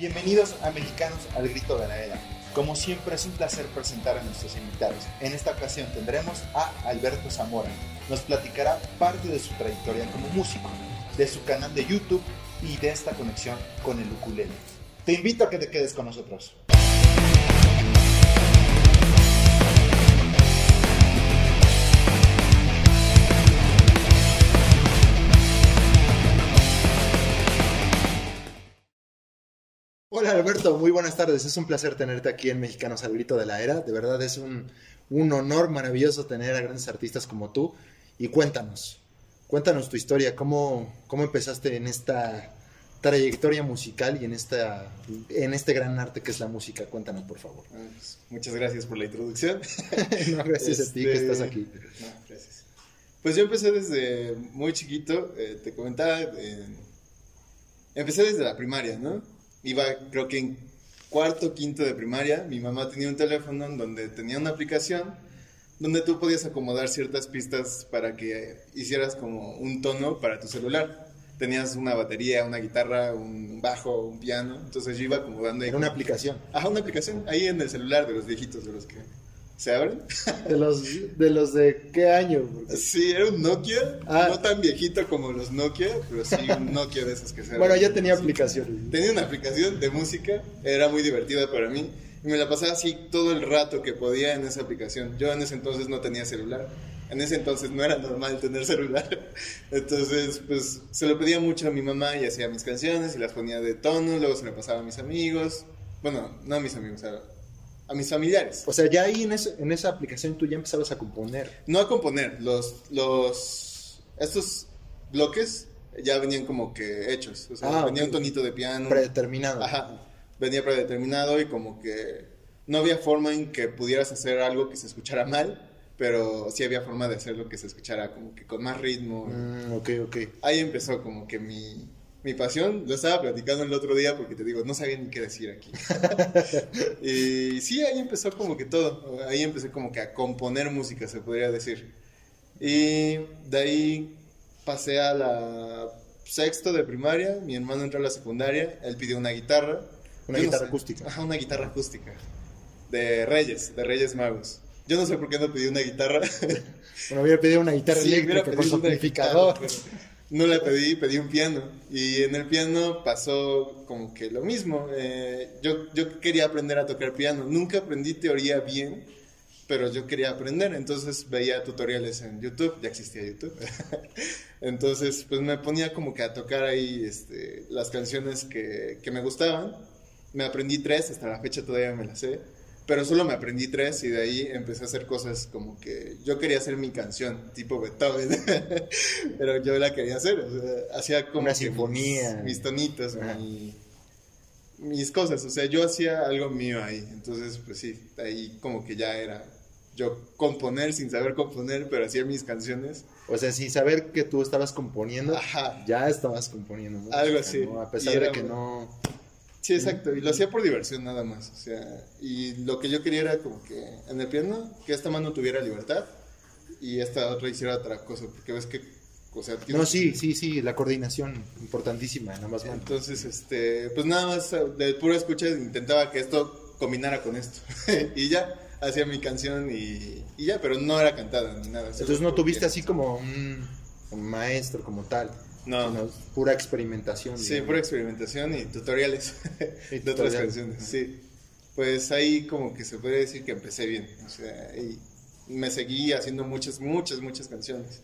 Bienvenidos a Mexicanos al Grito de la Era. Como siempre es un placer presentar a nuestros invitados. En esta ocasión tendremos a Alberto Zamora. Nos platicará parte de su trayectoria como músico, de su canal de YouTube y de esta conexión con el ukulele. Te invito a que te quedes con nosotros. Hola Alberto, muy buenas tardes. Es un placer tenerte aquí en Mexicanos al Grito de la Era. De verdad es un, un honor maravilloso tener a grandes artistas como tú. Y cuéntanos, cuéntanos tu historia, cómo, cómo empezaste en esta trayectoria musical y en, esta, en este gran arte que es la música. Cuéntanos, por favor. Ah, pues, muchas gracias por la introducción. no, gracias a ti que Este, estás aquí. No, gracias. Pues yo empecé desde muy chiquito, eh, te comentaba, eh, empecé desde la primaria, ¿no? Iba creo que en cuarto, quinto de primaria, mi mamá tenía un teléfono en donde tenía una aplicación donde tú podías acomodar ciertas pistas para que hicieras como un tono para tu celular. Tenías una batería, una guitarra, un bajo, un piano, entonces yo iba acomodando ahí Era una aplicación. Ajá, una aplicación ahí en el celular de los viejitos, de los que se abren. ¿De los de, los de qué año? Porque- Sí, era un Nokia, Ah. no tan viejito como los Nokia, pero sí un Nokia de esos que se Bueno, ya tenía Sí. aplicaciones. Tenía una aplicación de música, era muy divertida para mí. Y me la pasaba así todo el rato que podía en esa aplicación. Yo en ese entonces no tenía celular. En ese entonces no era normal tener celular. Entonces, pues se lo pedía mucho a mi mamá y hacía mis canciones y las ponía de tono. Luego se lo pasaba a mis amigos. Bueno, no a mis amigos, a, a mis familiares. O sea, ya ahí en, ese- en esa aplicación tú ya empezabas a componer. No a componer, los, los, estos bloques ya venían como que hechos. O sea, Ah, venía un tonito de piano. Predeterminado. Ajá, venía predeterminado y como que no había forma en que pudieras hacer algo que se escuchara mal, pero sí había forma de hacerlo que se escuchara como que con más ritmo. Mm, ok, ok. Ahí empezó como que mi, mi pasión. Lo estaba platicando el otro día porque te digo, no sabía ni qué decir aquí. y sí, ahí empezó como que todo. Ahí empecé como que a componer música, se podría decir. Y de ahí pasé a la sexto de primaria. Mi hermano entró a la secundaria. Él pidió una guitarra. Una Yo no guitarra sé. acústica. Ajá, una guitarra acústica. De Reyes, de Reyes Magos. Yo no sé por qué no pidió una guitarra. Bueno, hubiera pedido una guitarra Sí, eléctrica con amplificador. guitarra, pero No la pedí, pedí un piano. Y en el piano pasó como que lo mismo. Eh, yo, yo quería aprender a tocar piano. Nunca aprendí teoría bien, pero yo quería aprender. Entonces veía tutoriales en YouTube, ya existía YouTube. Entonces, pues me ponía como que a tocar ahí este, las canciones que, que me gustaban. Me aprendí tres, hasta la fecha todavía me las sé. Pero solo me aprendí tres y de ahí empecé a hacer cosas como que yo quería hacer mi canción, tipo Beethoven, pero yo la quería hacer, o sea, hacía como Una sinfonía. mis, mis tonitos, mi- mis cosas, o sea, yo hacía algo mío ahí, entonces pues sí, ahí como que ya era yo componer sin saber componer, pero hacía mis canciones, O sea, sin saber que tú estabas componiendo, ajá, ya estabas componiendo. Algo así. ¿no? A pesar Y de era que no. Sí, exacto. Y lo hacía por diversión nada más. O sea, y lo que yo quería era como que en el piano, que esta mano tuviera libertad y esta otra hiciera otra cosa. Porque ves que, o sea, No, sí, sí, sí, la coordinación importantísima, nada más. manos. Entonces, este, pues nada más de pura escucha intentaba que esto combinara con esto. y ya, hacía mi canción y, y ya, pero no era cantada ni nada. Entonces no tuviste así como un, un maestro como tal, No. sino pura experimentación. Sí, digamos. pura experimentación y tutoriales Y de otras tutoriales. canciones, sí. Pues ahí como que se puede decir que empecé bien, o sea, y me seguí haciendo muchas, muchas, muchas canciones,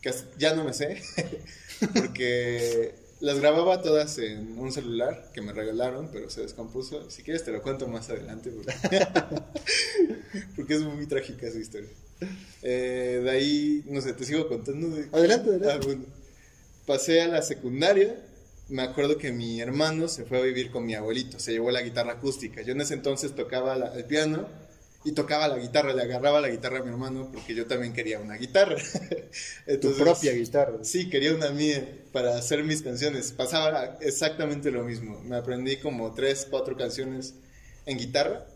que ya no me sé, porque las grababa todas en un celular que me regalaron, pero se descompuso. Si quieres te lo cuento más adelante, porque, porque es muy trágica esa historia. Eh, de ahí, no sé, te sigo contando. de- Adelante, Ah, adelante. bueno. Pasé a la secundaria. Me acuerdo que mi hermano se fue a vivir con mi abuelito. Se llevó la guitarra acústica. Yo en ese entonces tocaba la- el piano y tocaba la guitarra. Le agarraba la guitarra a mi hermano porque yo también quería una guitarra. tu propia guitarra. Sí, quería una mía para hacer mis canciones. Pasaba exactamente lo mismo. Me aprendí como tres, cuatro canciones en guitarra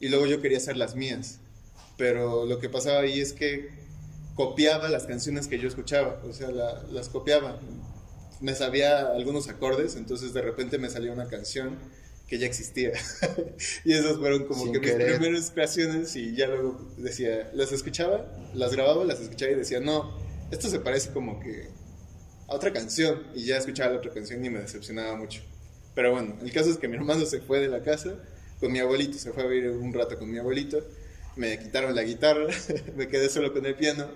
y luego yo quería hacer las mías. Pero lo que pasaba ahí es que copiaba las canciones que yo escuchaba, o sea, la- las copiaba. Me sabía algunos acordes, entonces de repente me salía una canción que ya existía. y esas fueron como Sin que mis querer. primeras creaciones y ya luego decía, las escuchaba, las grababa, las escuchaba y decía, no, esto se parece como que a otra canción y ya escuchaba la otra canción y me decepcionaba mucho. Pero bueno, el caso es que mi hermano se fue de la casa con mi abuelito, se fue a vivir un rato con mi abuelito, me quitaron la guitarra, me quedé solo con el piano,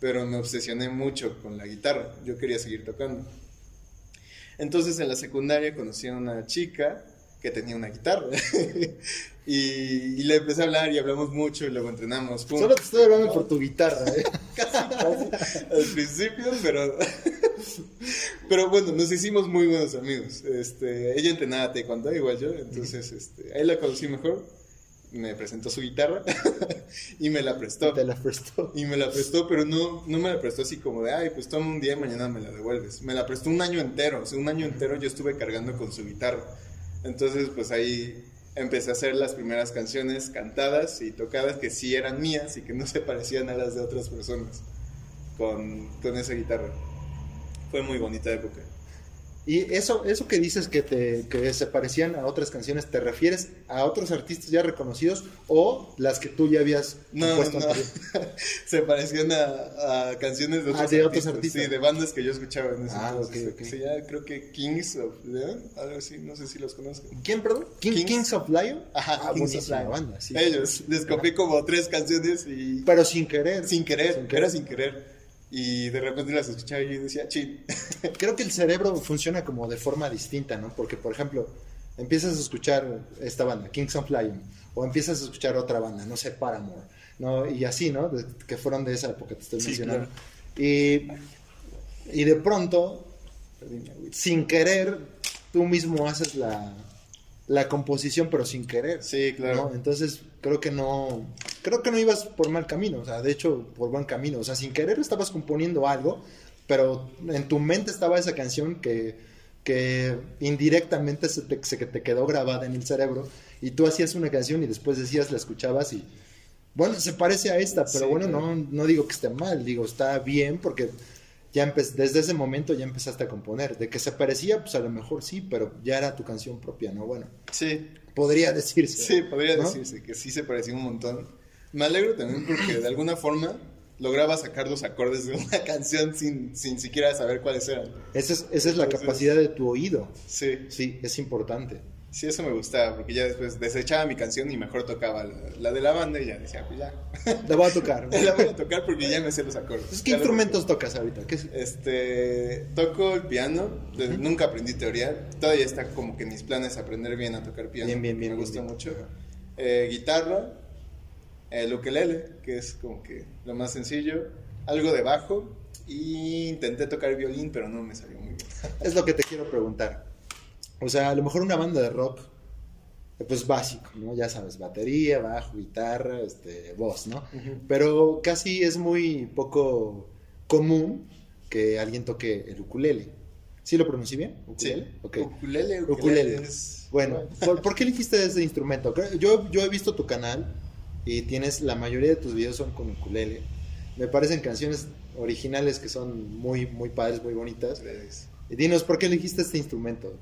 pero me obsesioné mucho con la guitarra, yo quería seguir tocando. Entonces en la secundaria conocí a una chica que tenía una guitarra y, y le empecé a hablar y hablamos mucho y luego entrenamos. Pum. Solo te estoy hablando por tu guitarra, ¿eh? al principio, pero pero bueno, nos hicimos muy buenos amigos. Este, ella entrenaba taekwondo igual yo, entonces este, ahí la conocí mejor. Me presentó su guitarra y me la prestó. Te la prestó. Y me la prestó, pero no, no me la prestó así como de, ay, pues toma un día y mañana me la devuelves. Me la prestó un año entero, o sea, un año entero yo estuve cargando con su guitarra. Entonces, pues ahí empecé a hacer las primeras canciones cantadas y tocadas que sí eran mías y que no se parecían a las de otras personas con, con esa guitarra. Fue muy bonita época. Y eso, eso que dices que, te, que se parecían a otras canciones, ¿te refieres a otros artistas ya reconocidos o las que tú ya habías No, compuesto no, se parecían a, a canciones de Ah, otros, de otros artistas. Sí, de bandas que yo escuchaba en ese Ah, entonces. ok, ok. Se llama, creo que Kings of Leon, algo así, no sé si los conozco. ¿Quién, perdón? King- Kings. Kings of Lion. Ajá, ah, Kings of Lion. banda, sí. Ellos, les copié como tres canciones y Pero sin querer. sin querer, Sin querer. era sin querer. Y de repente las escuchaba y decía, chin. Creo que el cerebro funciona como de forma distinta, ¿no? Porque, por ejemplo, empiezas a escuchar esta banda, Kings of Lion, o empiezas a escuchar otra banda, no sé, Paramore, ¿no? Y así, ¿no? De- que fueron de esa época, te estoy Sí, mencionando. Y, y de pronto, sin querer, tú mismo haces la, la composición, pero sin querer. Sí, claro. ¿no? Entonces, creo que no, creo que no ibas por mal camino, o sea, de hecho, por buen camino, o sea, sin querer estabas componiendo algo, pero en tu mente estaba esa canción que, que indirectamente se te, se te quedó grabada en el cerebro, y tú hacías una canción y después decías, la escuchabas y, bueno, se parece a esta, pero Sí, bueno, claro. no, no digo que esté mal, digo, está bien porque ya desde ese momento ya empezaste a componer, de que se parecía, pues a lo mejor sí, pero ya era tu canción propia, ¿no? Bueno, Sí, podría decirse. sí, podría ¿no? decirse que sí se parecía un montón. Me alegro también porque de alguna forma lograba sacar los acordes de una canción sin, sin siquiera saber cuáles eran. Esa es, esa es la Entonces- capacidad de tu oído. Sí, Sí, es importante. Sí, eso me gustaba porque ya después desechaba mi canción y mejor tocaba la, la de la banda y ya decía, pues ya, La voy a tocar. la voy a tocar porque ya me sé los acordes. Entonces, ¿Qué Ya instrumentos tocas ahorita? ¿Qué es? Este, toco el piano, nunca aprendí teoría, todavía está como que en mis planes aprender bien a tocar piano, Bien, bien, bien, me gusta bien. mucho. Eh, guitarra, el ukelele, que es como que lo más sencillo, algo de bajo y intenté tocar violín, pero no me salió muy bien. Es lo que te quiero preguntar. O sea, a lo mejor una banda de rock, eh, pues básico, ¿no? Ya sabes, batería, bajo, guitarra, este, voz, ¿no? Pero casi es muy poco común que alguien toque el ukulele. ¿Sí lo pronuncié bien? ¿Ukulele? Sí, Ok. ukulele, ukulele, Ukulele. es- Bueno, ¿por, por qué elegiste ese instrumento? Yo, yo he visto tu canal y tienes, la mayoría de tus videos son con ukulele. Me parecen canciones originales que son muy, muy padres, muy bonitas. dinos, ¿por qué elegiste este instrumento?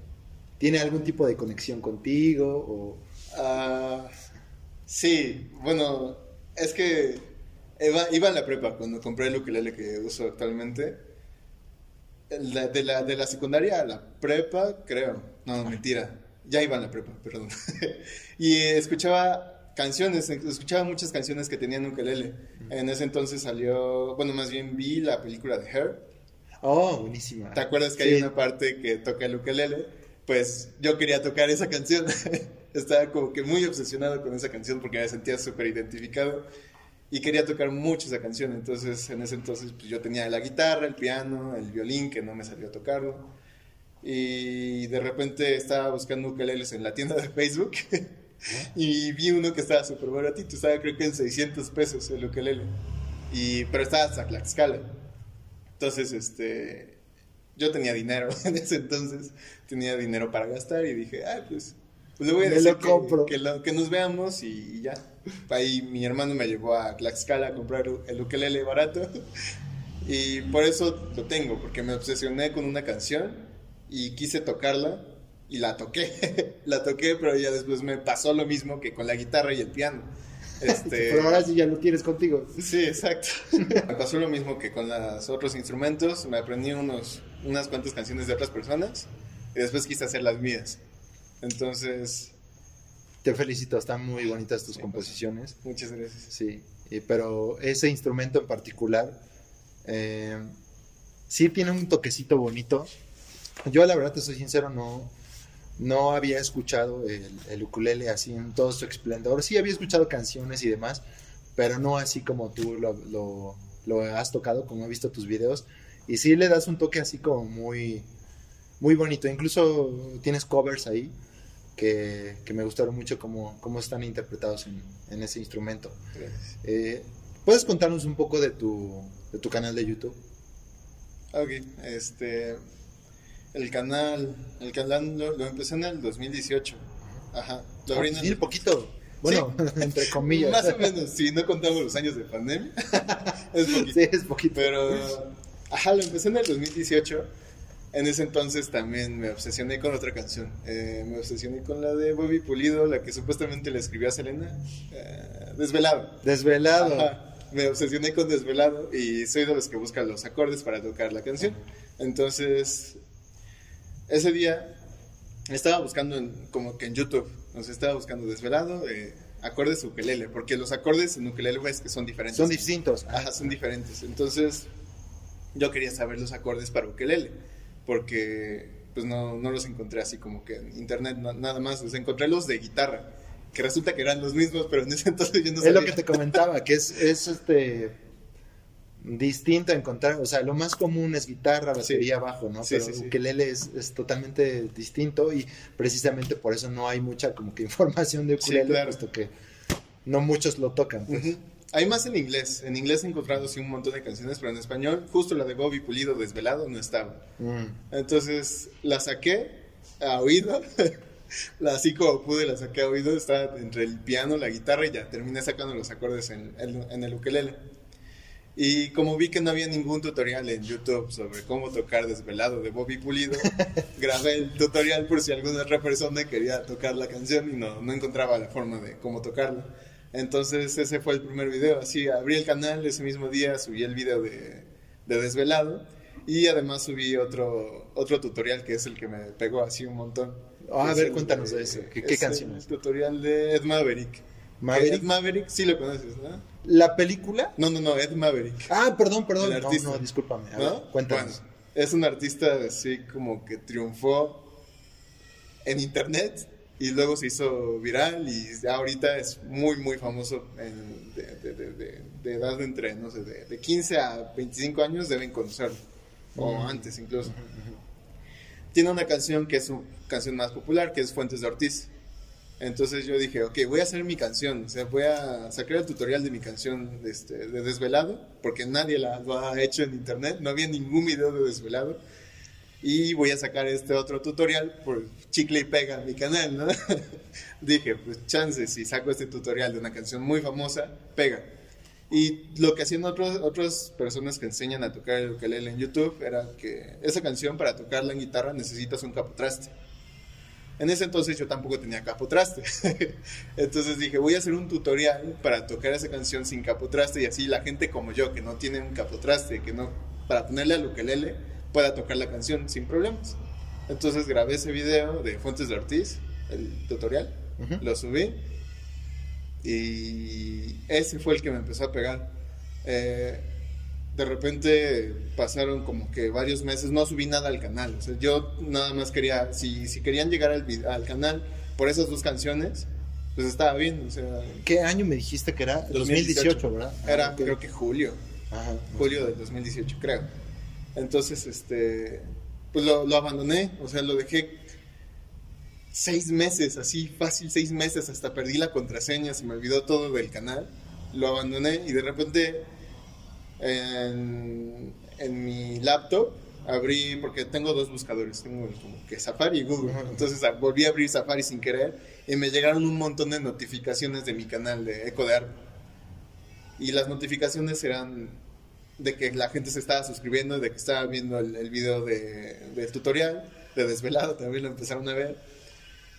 ¿Tiene algún tipo de conexión contigo? O... Ah, sí, bueno, es que iba, iba en la prepa cuando compré el ukelele que uso actualmente. De, de la, de la secundaria a la prepa, creo. No, mentira. Ya iba en la prepa, perdón. y escuchaba canciones, escuchaba muchas canciones que tenían ukelele. En ese entonces salió, bueno, más bien vi la película de Her. Oh, buenísima. ¿Te acuerdas que Sí. hay una parte que toca el ukelele? Pues yo quería tocar esa canción. Estaba como que muy obsesionado con esa canción porque me sentía súper identificado y quería tocar mucho esa canción. Entonces, en ese entonces, pues yo tenía la guitarra, el piano, el violín, que no me salió a tocarlo. Y de repente estaba buscando ukeleles en la tienda de Facebook y vi uno que estaba súper baratito. Estaba creo que en 600 pesos el ukelele. Y, pero estaba hasta Tlaxcala. Entonces, este, yo tenía dinero en ese entonces, tenía dinero para gastar y dije, ah, pues, pues le voy a decir lo que, compro. que, lo- que nos veamos y, y ya. Ahí mi hermano me llevó a Tlaxcala a comprar el ukelele barato y por eso lo tengo, porque me obsesioné con una canción y quise tocarla y la toqué, la toqué, pero ya después me pasó lo mismo que con la guitarra y el piano. Este, Pero ahora sí ya lo tienes contigo. Sí, exacto. Me pasó lo mismo que con los otros instrumentos. Me aprendí unos, unas cuantas canciones de otras personas y después quise hacer las mías. Entonces, Te felicito, están muy bonitas tus composiciones. muchas gracias. Sí, y- pero ese instrumento en particular eh, sí tiene un toquecito bonito. Yo la verdad te soy sincero, no, no había escuchado el, el ukulele así en todo su esplendor. Sí había escuchado canciones y demás, pero no así como tú lo, lo- lo has tocado, como he visto tus videos. Y sí le das un toque así como muy, muy bonito. Incluso tienes covers ahí que, que me gustaron mucho cómo, cómo están interpretados en, en ese instrumento. Eh, ¿Puedes contarnos un poco de tu, de tu canal de YouTube? Ok, este. El canal. El canal lo, lo empecé en el 2018. Ajá. Lo abrí en el- Sí, poquito. Bueno, entre comillas. Más o menos, si no contamos los años de pandemia. es poquito. Sí, es poquito. Pero, ajá, lo empecé en el 2018. En ese entonces también me obsesioné con otra canción. Eh, me obsesioné con la de Bobby Pulido, la que supuestamente le escribió a Selena. eh, Desvelado. Desvelado. Ajá. Me obsesioné con Desvelado y soy de los que buscan los acordes para tocar la canción. Entonces, ese día estaba buscando en- como que en YouTube, sea, estaba buscando Desvelado, eh, acordes ukelele, porque los acordes en ukelele ves que son diferentes. Son distintos. Ajá, son diferentes. Entonces, yo quería saber los acordes para ukelele, porque pues no, no los encontré así como que en internet na- nada más, los encontré los de guitarra, que resulta que eran los mismos, pero en ese entonces yo no es sabía. lo que te comentaba, que es, es este distinto a encontrar, o sea, lo más común es guitarra, batería, bajo, ¿no? Sí, Pero sí, sí. ukelele es, es totalmente distinto y precisamente por eso no hay mucha como que información de Sí, ukelele, claro. puesto que no muchos lo tocan. pues. Hay más en inglés. En inglés he encontrado sí un montón de canciones, pero en español, justo la de Bobby Pulido Desvelado no estaba. Mm. Entonces la saqué a oído. la, así como pude, la saqué a oído. Estaba entre el piano, la guitarra y ya terminé sacando los acordes en, el- en el ukelele. Y como vi que no había ningún tutorial en YouTube sobre cómo tocar Desvelado de Bobby Pulido, grabé el tutorial por si alguna otra persona quería tocar la canción y no, no encontraba la forma de cómo tocarla. Entonces ese fue el primer video. Así abrí el canal ese mismo día, subí el video de, de Desvelado y además subí otro, otro tutorial que es el que me pegó así un montón. Ah, a ver, cuéntanos de eso. ¿Qué- qué es canción el es? tutorial de Ed Maverick. Maverick. Ed Maverick, sí lo conoces, ¿no? ¿La película? No, no, no, Ed Maverick. Ah, perdón, perdón. El No, artista. no, discúlpame. A ¿No? ver, cuéntanos. Bueno, es un artista así como que triunfó en internet y luego se hizo viral y ahorita es muy, muy famoso en- de, de- de- de- edad de entre, no sé, de, de 15 a 25 años deben conocerlo, o Mm. antes incluso. Tiene una canción que es su canción más popular, que es Fuentes de Ortiz. Entonces yo dije, ok, voy a hacer mi canción, o sea, voy a sacar el tutorial de mi canción este, de Desvelado, porque nadie la, lo ha hecho en internet, no había ningún video de Desvelado, y voy a sacar este otro tutorial por chicle y pega en mi canal, ¿no? dije, pues chance, si saco este tutorial de una canción muy famosa, pega. Y lo que hacían otros, otras personas que enseñan a tocar el ukelele en YouTube era que esa canción para tocarla en guitarra necesitas un capotraste. En ese entonces yo tampoco tenía capotraste. entonces dije, voy a hacer un tutorial para tocar esa canción sin capotraste y así la gente como yo, que no tiene un capotraste, que no, para ponerle al ukelele, pueda tocar la canción sin problemas. Entonces grabé ese video de Fuentes de Ortiz, el tutorial, lo subí y ese fue el que me empezó a pegar. Eh, de repente pasaron como que varios meses, no subí nada al canal. O sea, yo nada más quería, si, si querían llegar al, canal por esas dos canciones, pues estaba bien. O sea, ¿Qué año me dijiste que era? 2018, ¿verdad? Ah, Era, ok. creo que julio, Ajá. julio del 2018, creo. Entonces, este, pues lo, lo abandoné, o sea, lo dejé seis meses, así fácil, seis meses, hasta perdí la contraseña, se me olvidó todo del canal, lo abandoné y de repente en, en mi laptop abrí, porque tengo dos buscadores, tengo como que Safari y Google, entonces volví a abrir Safari sin querer y me llegaron un montón de notificaciones de mi canal de Eco de Arpa. Y las notificaciones eran de que la gente se estaba suscribiendo, de que estaba viendo el, el video de, del tutorial, de Desvelado, también lo empezaron a ver.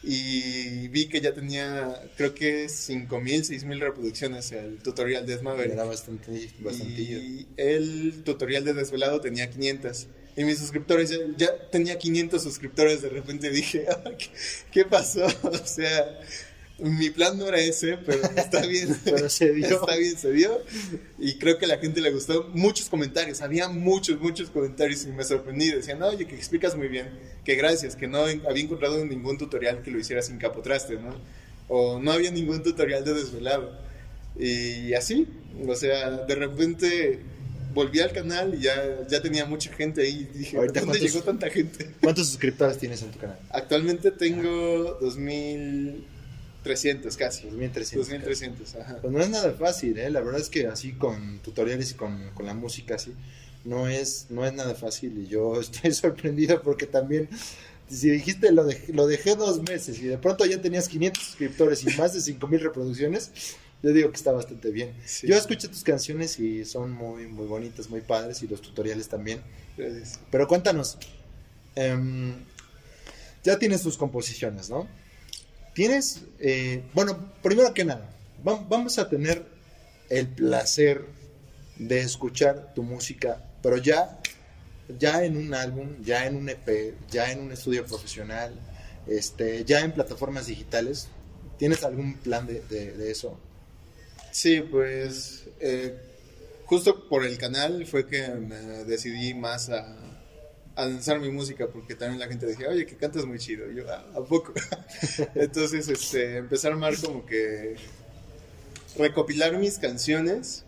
Y vi que ya tenía, creo que 5.000, 6.000 reproducciones el tutorial de Maverick. Era bastante, bastantillo. Y el tutorial de Desvelado tenía 500. Y mis suscriptores, ya, ya tenía 500 suscriptores. De repente dije, "Ah, ¿qué, qué pasó? O sea, mi plan no era ese, pero está bien. Pero se dio. Está bien, se dio. Y creo que a la gente le gustó. Muchos comentarios, había muchos, muchos comentarios y me sorprendí. Decían, oye, que explicas muy bien, que gracias, que no había encontrado ningún tutorial que lo hiciera sin capotraste, ¿no? O no había ningún tutorial de desvelado. Y así, o sea, de repente volví al canal y ya, ya tenía mucha gente ahí. Y dije, Ahorita, ¿dónde ¿cuántos- llegó tanta gente? ¿Cuántos suscriptores tienes en tu canal? Actualmente tengo 2300 casi. 2300. 2300, ajá. Pues no es nada fácil, ¿eh? La verdad es que así con tutoriales y con, con la música así, no es, no es nada fácil y yo estoy sorprendido porque también, si dijiste lo, de, lo dejé dos meses y de pronto ya tenías 500 suscriptores y más de 5000 reproducciones, yo digo que está bastante bien. Sí. Yo escuché tus canciones y son muy, muy bonitas, muy padres y los tutoriales también. Gracias. Pero cuéntanos, em, ya tienes tus composiciones, ¿no? Tienes, eh, bueno, primero que nada, va- vamos a tener el placer de escuchar tu música, pero ya, ya en un álbum, ya en un EP, ya en un estudio profesional, este, ya en plataformas digitales. ¿Tienes algún plan de, de- de eso? Sí, pues eh, justo por el canal fue que me decidí más a, a lanzar mi música porque también la gente decía, oye, que cantas muy chido. Yo, "Ah, ¿a poco? Entonces, este, empecé a armar como que recopilar mis canciones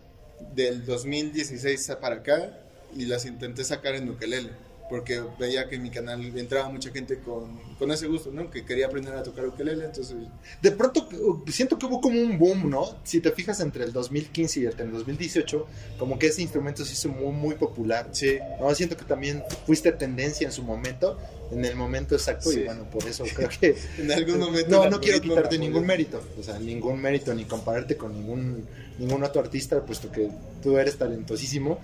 del 2016 para acá y las intenté sacar en ukelele porque veía que en mi canal entraba mucha gente con, con ese gusto, ¿no? Que quería aprender a tocar ukelele, entonces De pronto uh, siento que hubo como un boom, ¿no? Si te fijas entre el 2015 y el 2018, como que ese instrumento se hizo muy, muy popular. sí, No, siento que también fuiste tendencia en su momento, en el momento exacto, Sí. y bueno, por eso creo que... en algún momento... no, no quiero quitarte ningún mérito, o sea, ningún mérito, ni compararte con ningún, ningún otro artista, puesto que tú eres talentosísimo,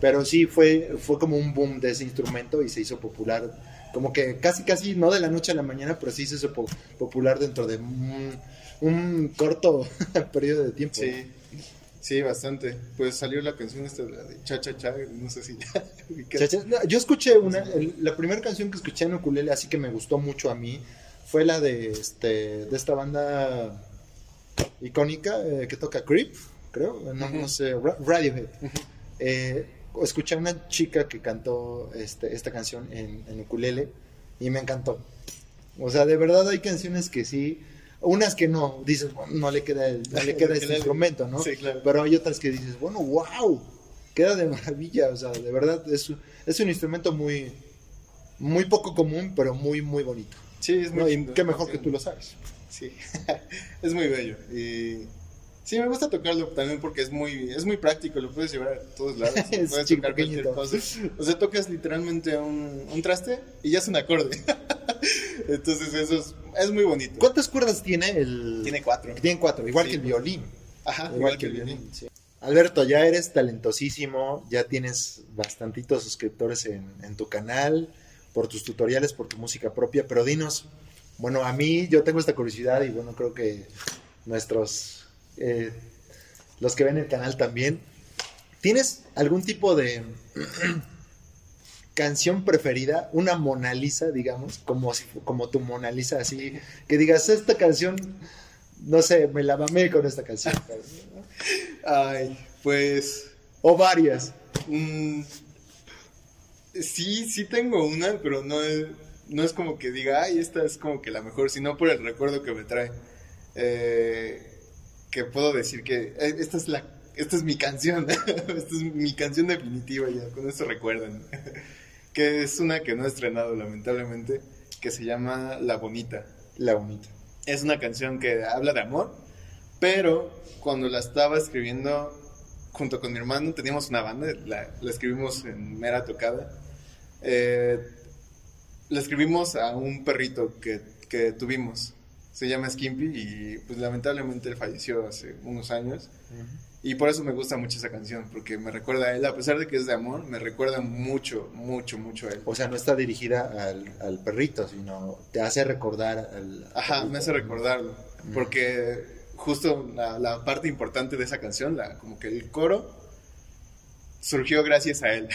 pero sí fue, fue como un boom de ese instrumento y se hizo popular, como que casi, casi, no de la noche a la mañana, pero sí se hizo po- popular dentro de un, un corto periodo de tiempo. Sí, sí, bastante. Pues salió la canción esta de Cha Cha Cha, no sé si ya. Cha, cha, no, Yo escuché una, el- la primera canción que escuché en ukulele, así que me gustó mucho a mí, fue la de este de esta banda icónica eh, que toca Creep, creo, no, no Ujú. sé, Ra- Radiohead. Eh, escuché a una chica que cantó este, esta canción en, en ukulele y me encantó. O sea, de verdad hay canciones que sí, unas que no, dices, bueno, no le queda, el- no le queda este instrumento, ¿no? Sí, claro. Pero hay otras que dices, bueno, wow, queda de maravilla, o sea, de verdad es, es un instrumento muy, muy poco común, pero muy, muy bonito. Sí, es muy ¿no? Y lindo. qué mejor que tú lo sabes. Sí, es muy bello. Y sí, me gusta tocarlo también porque es muy, es muy práctico, lo puedes llevar a todos lados. Es puedes tocar cualquier cosa. O sea, tocas literalmente un, un traste y ya es un acorde. Entonces eso es, es muy bonito. ¿Cuántas cuerdas tiene el...? Tiene cuatro. Tiene cuatro, igual Sí. que el violín. Ajá, Igual, que el violín. sí. Alberto, ya eres talentosísimo, ya tienes bastantitos suscriptores en, en tu canal, por tus tutoriales, por tu música propia, pero dinos, bueno, a mí yo tengo esta curiosidad y bueno, creo que nuestros, eh, los que ven el canal también, ¿tienes algún tipo de canción preferida, una Mona Lisa, digamos, como, como tu Mona Lisa, así, que digas, esta canción, no sé, me la mamé con esta canción. Ay, pues O varias. Mm, sí, sí tengo una, pero no es, no es como que diga, ay, esta es como que la mejor, sino por el recuerdo que me trae. Eh, que puedo decir que eh, esta es la, esta es mi canción, esta es mi canción definitiva ya, con esto recuerdan. que es una que no he estrenado lamentablemente, que se llama La Bonita. La bonita. Es una canción que habla de amor, pero cuando la estaba escribiendo junto con mi hermano, teníamos una banda, la, la escribimos en mera tocada. Eh, la escribimos a un perrito que, que tuvimos. Se llama Skimpy y pues lamentablemente él falleció hace unos años. Y por eso me gusta mucho esa canción, porque me recuerda a él, a pesar de que es de amor, me recuerda mucho, mucho, mucho a él. O sea, no está dirigida al, al perrito, sino te hace recordar al... Ajá, me hace recordarlo, porque justo la, la, parte importante de esa canción, la, como que el coro, surgió gracias a él,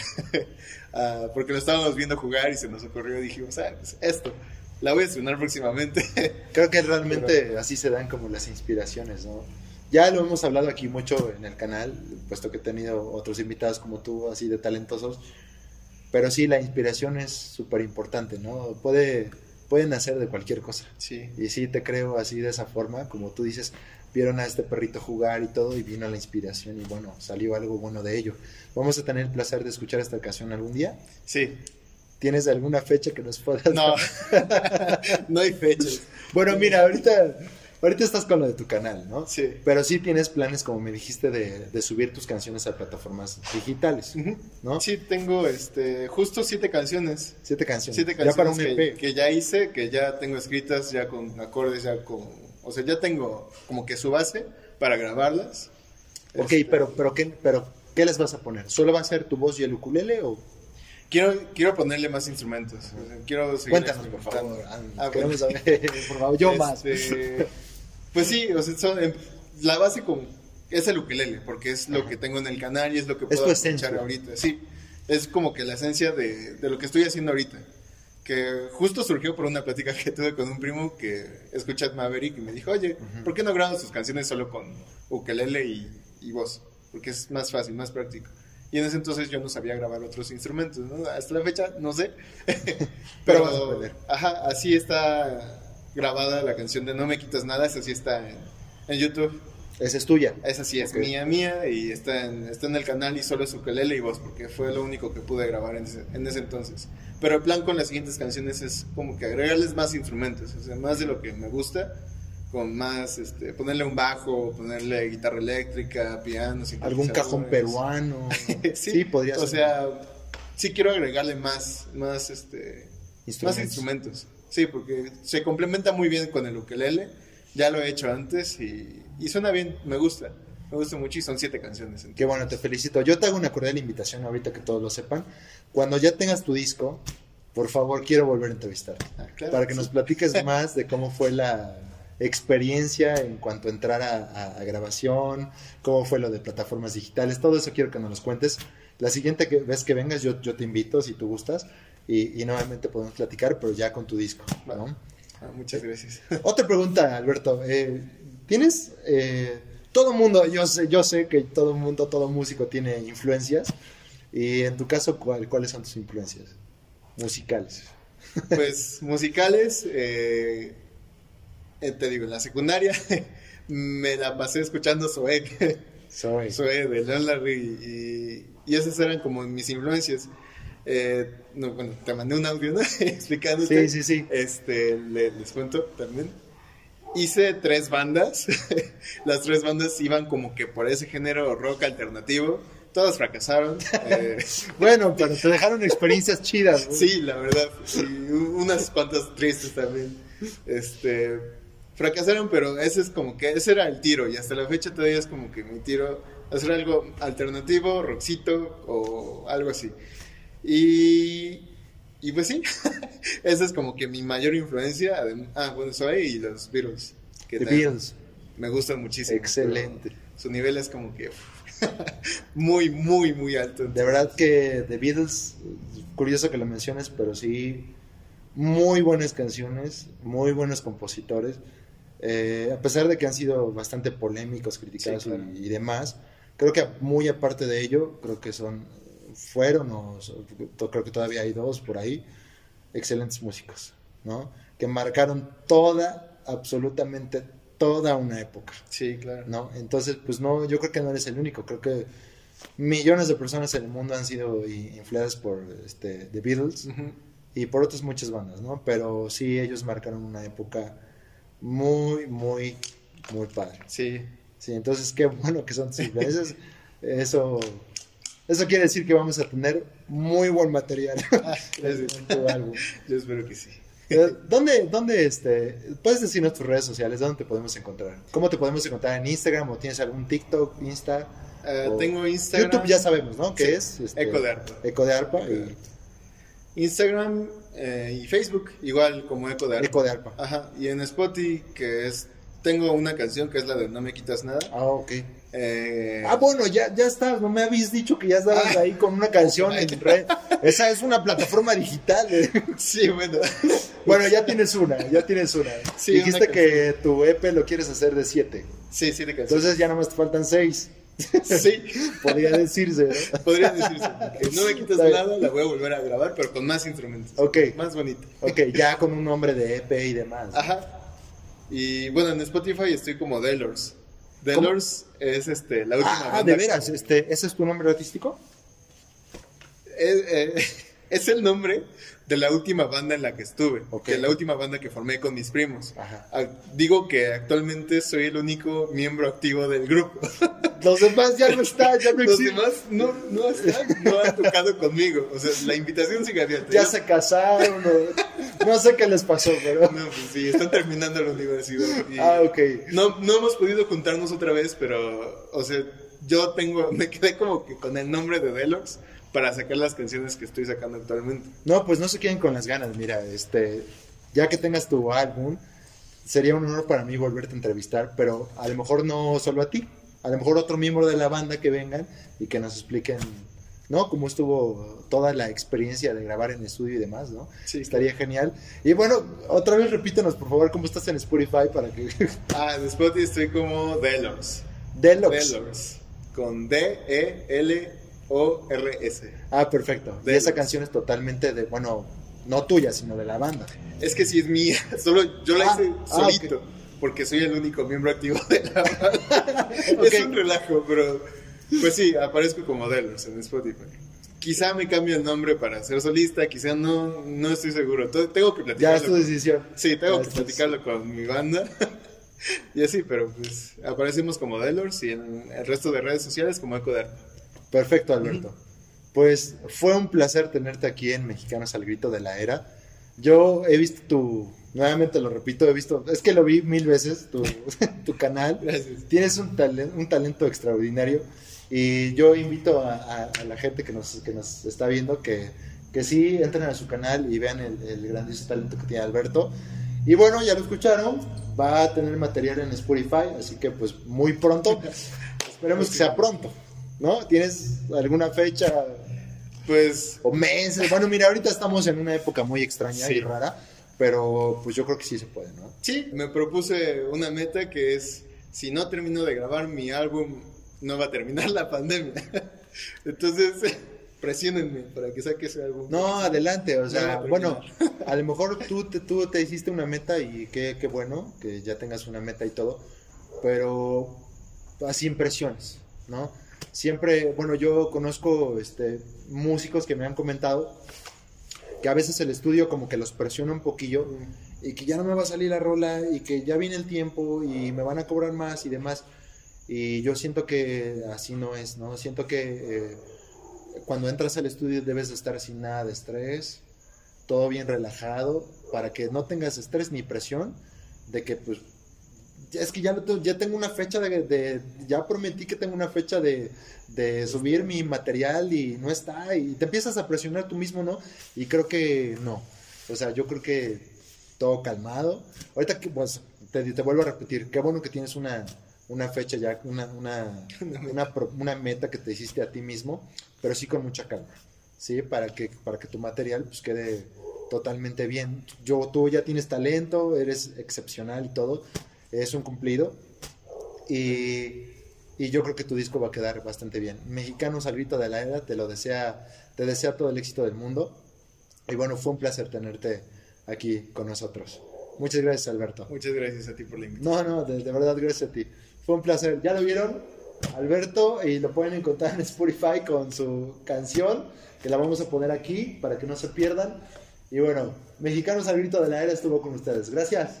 uh, porque lo estábamos viendo jugar y se nos ocurrió dijimos, ah, pues esto, la voy a estrenar próximamente. Creo que realmente Pero... así se dan como las inspiraciones, ¿no? Ya lo hemos hablado aquí mucho en el canal, puesto que he tenido otros invitados como tú, así de talentosos. Pero sí, la inspiración es súper importante, ¿no? Puede, puede nacer de cualquier cosa. Sí. Y sí, te creo así de esa forma, como tú dices, vieron a este perrito jugar y todo, y vino la inspiración, y bueno, salió algo bueno de ello. ¿Vamos a tener el placer de escuchar esta canción algún día? Sí. ¿Tienes alguna fecha que nos puedas No, no hay fechas. Bueno, mira, ahorita ahorita estás con lo de tu canal, ¿no? Sí. Pero sí tienes planes, como me dijiste, de, de subir tus canciones a plataformas digitales. ¿no? Sí, tengo este, justo siete canciones. Siete canciones. Siete ya para un canciones EP. que, que ya hice, que ya tengo escritas, ya con acordes, ya con... O sea, ya tengo como que su base para grabarlas. Ok, Este, pero, pero, ¿qué, pero ¿qué les vas a poner? ¿Solo va a ser tu voz y el ukulele o...? Quiero, quiero ponerle más instrumentos. quiero seguir Cuéntanos, por favor. Ah, queremos bueno. saber, por favor, yo más. Este, Pues sí, o sea, son- em, la base con, es el ukelele, porque es lo Ajá. que tengo en el canal y es lo que Es puedo tu escuchar ahorita. Sí, es como que la esencia de, de lo que estoy haciendo ahorita. Que justo surgió por una plática que tuve con un primo que escucha Maverick y me dijo, oye, Ujú. ¿por qué no grabas tus canciones solo con ukelele y, y voz? Porque es más fácil, más práctico. Y en ese entonces yo no sabía grabar otros instrumentos, ¿no? Hasta la fecha no sé. Pero. Ajá, así está grabada la canción de No me quitas nada, esa sí está en, en YouTube. Esa es tuya. Esa sí es mía, mía, y está en, está en el canal y solo es ukelele y voz, porque fue lo único que pude grabar en ese, en ese entonces. Pero el plan con las siguientes canciones es como que agregarles más instrumentos, o sea, más de lo que me gusta, con más, este, ponerle un bajo, ponerle guitarra eléctrica, piano, Algún cajón peruano. sí, podría O ser. sea, sí quiero agregarle más, más, este, más Instrumentos. instrumentos. Sí, porque se complementa muy bien con el ukelele. Ya lo he hecho antes y, y suena bien, me gusta. Me gusta mucho y son siete canciones. entonces. Qué bueno, te felicito. Yo te hago una cordial invitación ahorita que todos lo sepan. Cuando ya tengas tu disco, por favor, quiero volver a entrevistar. Ah, claro, para que sí. nos platiques más de cómo fue la experiencia en cuanto a entrar a, a- a grabación, cómo fue lo de plataformas digitales, todo eso quiero que nos lo cuentes. La siguiente que, vez que vengas, yo, yo te invito si tú gustas y, y nuevamente podemos platicar, pero ya con tu disco. ¿no? Ah, muchas gracias. Otra pregunta, Alberto. Eh, ¿Tienes eh, todo mundo, yo sé, yo sé que todo mundo, todo músico tiene influencias. Y en tu caso, ¿cuál- ¿cuáles son tus influencias musicales? Pues musicales, eh, eh, te digo, en la secundaria me la pasé escuchando Zoé, Soy. Zoé de Leon Larry y, y esas eran como mis influencias. Eh, no, bueno, te mandé un audio, ¿no? Explicándote. Sí, sí, sí. Este, le- les cuento también. Hice tres bandas. Las tres bandas iban como que por ese género rock alternativo. Todas fracasaron. Eh, Bueno, pero te dejaron experiencias chidas. ¿no? sí, la verdad. Y unas cuantas tristes también. Este, fracasaron, pero ese es como que ese era el tiro. Y hasta la fecha todavía es como que mi tiro. Hacer algo alternativo, rockcito o algo así. Y, y pues sí, esa es como que mi mayor influencia. Ah, bueno, soy y los Beatles. Que The Beatles. Me gustan muchísimo. Excelente. Su nivel es como que muy, muy, muy alto. De verdad que The Beatles, curioso que lo menciones, pero sí, muy buenas canciones, muy buenos compositores. Eh, a pesar de que han sido bastante polémicos, criticados Sí, claro. y, y demás, creo que muy aparte de ello, creo que son, fueron, o creo que todavía hay dos por ahí, excelentes músicos, ¿no? Que marcaron toda, absolutamente toda una época. Sí, claro. ¿no? Entonces, pues no, yo creo que no eres el único, creo que millones de personas en el mundo han sido i- influidas por este, The Beatles y por otras muchas bandas, ¿no? Pero sí, ellos marcaron una época muy, muy, muy padre. Sí. Sí, entonces qué bueno que son tus influencias. Eso, eso quiere decir que vamos a tener muy buen material Gracias. en tu álbum. Yo espero que sí. Eh, ¿Dónde, dónde, este, puedes decirnos tus redes sociales? ¿Dónde te podemos encontrar? ¿Cómo te podemos encontrar en Instagram o tienes algún TikTok, Insta? Eh, tengo Instagram. YouTube ya sabemos, ¿no? ¿Qué Sí, es? Este, Eco de Arpa. Eco de Arpa y Instagram eh, y Facebook, igual como Eco de Arpa. Eco de Arpa. Ajá, y en Spotify, que es. Tengo una canción que es la de No me quitas nada. Ah, ok. Eh, Ah, bueno, ya, ya estás. No me habías dicho que ya estabas Ah. ahí con una canción en red. Esa es una plataforma digital. eh. Sí, bueno. Bueno, ya tienes una, ya tienes una. Sí, Dijiste una que tu EP lo quieres hacer de siete. Sí, de canción. Entonces ya nomás te faltan seis. sí, Podría decirse, ¿no? podría decirse. no me quitas nada, la voy a volver a grabar, pero con más instrumentos. Ok, Más bonita. ok, ya con un nombre de EP y demás. Ajá. Y bueno, en Spotify estoy como Delors. Delors es este, la última Ah, banda de que- veras, este, ¿ese es tu nombre artístico? Es, eh, es el nombre de la última banda en la que estuve. Ok. Que es la última banda que formé con mis primos. Ajá. Ah, Digo que actualmente soy el único miembro activo del grupo. Los demás ya no están, ya no Los existen. demás no, no, están, no han tocado conmigo. O sea, la invitación sigue abierta. Ya se casaron, o- no sé qué les pasó, pero... No, pues sí, están terminando la universidad. y Ah, ok. no, no hemos podido juntarnos otra vez, pero, o sea, yo tengo, me quedé como que con el nombre de Deluxe para sacar las canciones que estoy sacando actualmente. No, pues no se queden con las ganas, mira, este, ya que tengas tu álbum, sería un honor para mí volverte a entrevistar, pero a lo mejor no solo a ti, a lo mejor otro miembro de la banda que vengan y que nos expliquen, ¿no? Cómo estuvo toda la experiencia de grabar en estudio y demás, ¿no? Sí, Estaría genial. Y bueno, otra vez repítenos, por favor, cómo estás en Spotify para que... Ah, en Spotify estoy como Deluxe. Deluxe. Deluxe. Con D-E-L-O-R-S. Ah, perfecto. Y Deluxe. esa canción es totalmente de, bueno, no tuya, sino de la banda. Es que sí es mía, solo yo la Ah, hice ah, solito, porque soy el único miembro activo de la banda. Es un relajo, pero pues sí, aparezco como Deluxe en Spotify. Quizá me cambie el nombre para ser solista, quizá no, no estoy seguro. Tengo que Ya platicarlo. es tu con- decisión. Sí, tengo Ya que platicarlo con mi banda. y así, pero pues aparecemos como Delors y en el resto de redes sociales como Eco de Arpa. Perfecto, Alberto. Pues fue un placer tenerte aquí en Mexicanos al Grito de la Era. Yo he visto tu, nuevamente lo repito, he visto, es que lo vi mil veces, tu, tu canal. Gracias. Tienes un, talen- un talento extraordinario y yo invito a, a- a la gente que nos, que nos está viendo que, que sí entren a su canal y vean el, el grandioso talento que tiene Alberto. Y bueno, ya lo escucharon, va a tener material en Spotify, así que pues muy pronto, esperemos que sea pronto, ¿no? ¿Tienes alguna fecha Pues o meses? Bueno, mira, ahorita estamos en una época muy extraña Sí. y rara, pero pues yo creo que sí se puede, ¿no? sí, me propuse una meta que es, si no termino de grabar mi álbum, no va a terminar la pandemia. Entonces, presionenme para que saque ese álbum. No, adelante, o sea, No, bueno, a lo mejor tú te, tú te hiciste una meta y qué, qué bueno que ya tengas una meta y todo, pero así impresiones, ¿no? Siempre, bueno, yo conozco este, músicos que me han comentado que a veces el estudio como que los presiona un poquillo y que ya no me va a salir la rola y que ya viene el tiempo y me van a cobrar más y demás. Y yo siento que así no es, ¿no? Siento que eh, cuando entras al estudio debes de estar sin nada de estrés, todo bien relajado, para que no tengas estrés ni presión de que pues es que ya, ya tengo una fecha de, de- ya prometí que tengo una fecha de, de subir mi material y no está y te empiezas a presionar tú mismo, ¿no? Y creo que no, o sea, yo creo que todo calmado. Ahorita que pues te, te vuelvo a repetir, qué bueno que tienes una, una fecha ya, una, una, una, una meta que te hiciste a ti mismo, pero sí con mucha calma, ¿sí? Para que, para que tu material pues quede totalmente bien. Yo, tú ya tienes talento, eres excepcional y todo, es un cumplido. Y, y yo creo que tu disco va a quedar bastante bien. Mexicanos al grito de la era, te lo desea, te desea todo el éxito del mundo. Y bueno, fue un placer tenerte aquí con nosotros. Muchas gracias, Alberto. Muchas gracias a ti por la invitación. No, no, de, de verdad, gracias a ti. Fue un placer. ¿Ya lo vieron? Alberto, y lo pueden encontrar en Spotify con su canción, que la vamos a poner aquí para que no se pierdan. Y bueno, Mexicanos al grito de la era estuvo con ustedes. Gracias.